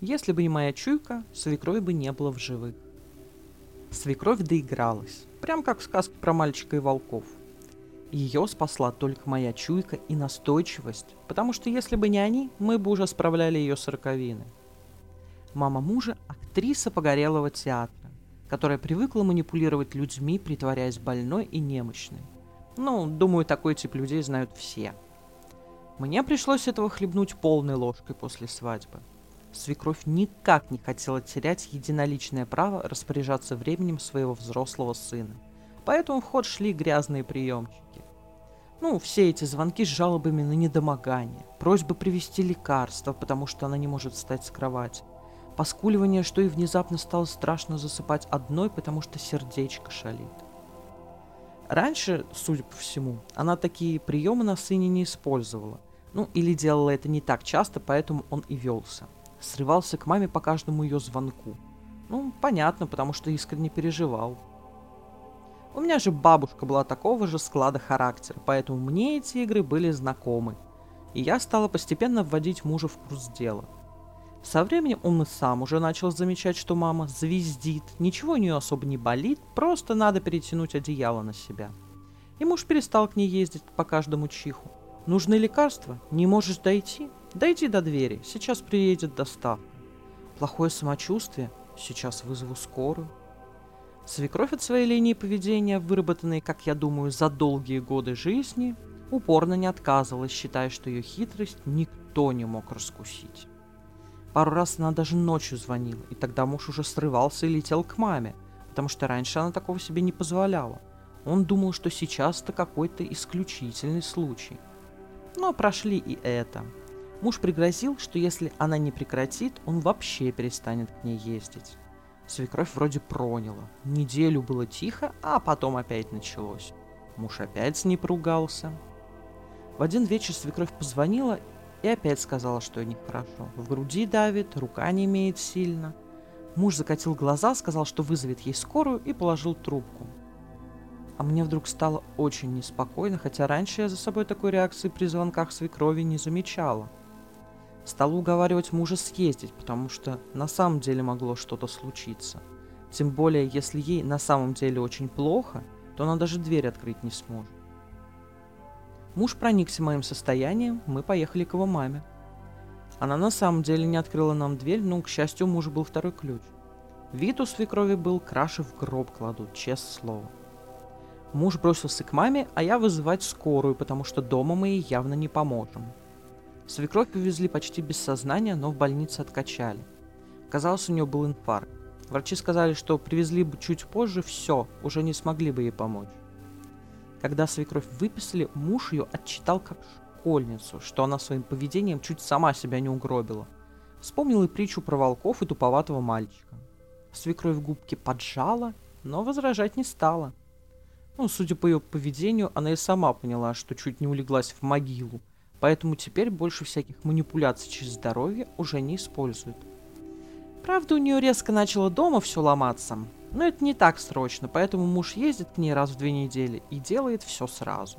Если бы не моя чуйка, свекрови бы не было в живых. Свекровь доигралась, прям как в сказке про мальчика и волков. Ее спасла только моя чуйка и настойчивость, потому что если бы не они, мы бы уже справляли ее сороковины. Мама мужа – актриса погорелого театра, которая привыкла манипулировать людьми, притворяясь больной и немощной. Ну, думаю, такой тип людей знают все. Мне пришлось этого хлебнуть полной ложкой после свадьбы. Свекровь никак не хотела терять единоличное право распоряжаться временем своего взрослого сына. Поэтому в ход шли грязные приемчики. Ну, все эти звонки с жалобами на недомогание, просьбы привезти лекарства, потому что она не может встать с кровати, поскуливание, что и внезапно стало страшно засыпать одной, потому что сердечко шалит. Раньше, судя по всему, она такие приемы на сыне не использовала. Ну, или делала это не так часто, поэтому он и велся – срывался к маме по каждому ее звонку. Ну, понятно, потому что искренне переживал. У меня же бабушка была такого же склада характера, поэтому мне эти игры были знакомы. И я стала постепенно вводить мужа в курс дела. Со временем он и сам уже начал замечать, что мама звездит, ничего у нее особо не болит, просто надо перетянуть одеяло на себя. И муж перестал к ней ездить по каждому чиху. Нужны лекарства? Не можешь дойти? Дойди до двери, сейчас приедет доставка. Плохое самочувствие? Сейчас вызову скорую. Свекровь от своей линии поведения, выработанной, как я думаю, за долгие годы жизни, упорно не отказывалась, считая, что ее хитрость никто не мог раскусить. Пару раз она даже ночью звонила, и тогда муж уже срывался и летел к маме, потому что раньше она такого себе не позволяла. Он думал, что сейчас это какой-то исключительный случай. Но прошли и это – Муж пригрозил, что если она не прекратит, он вообще перестанет к ней ездить. Свекровь вроде проняла. Неделю было тихо, а потом опять началось. Муж опять с ней поругался. В один вечер свекровь позвонила и опять сказала, что ей нехорошо. В груди давит, рука не имеет сильно. Муж закатил глаза, сказал, что вызовет ей скорую и положил трубку. А мне вдруг стало очень неспокойно, хотя раньше я за собой такой реакции при звонках свекрови не замечала – Стала уговаривать мужа съездить, потому что на самом деле могло что-то случиться. Тем более, если ей на самом деле очень плохо, то она даже дверь открыть не сможет. Муж проникся моим состоянием, мы поехали к его маме. Она на самом деле не открыла нам дверь, но, к счастью, у мужа был второй ключ. Вид у свекрови был, краши в гроб кладут, честное слово. Муж бросился к маме, а я вызывать скорую, потому что дома мы ей явно не поможем. Свекровь повезли почти без сознания, но в больнице откачали. Казалось, у нее был инфаркт. Врачи сказали, что привезли бы чуть позже, все, уже не смогли бы ей помочь. Когда свекровь выписали, муж ее отчитал как школьницу, что она своим поведением чуть сама себя не угробила. Вспомнил и притчу про волков и туповатого мальчика. Свекровь губки поджала, но возражать не стала. Ну, судя по ее поведению, она и сама поняла, что чуть не улеглась в могилу, Поэтому теперь больше всяких манипуляций через здоровье уже не используют. Правда, у нее резко начало дома все ломаться, но это не так срочно, поэтому муж ездит к ней раз в две недели и делает все сразу.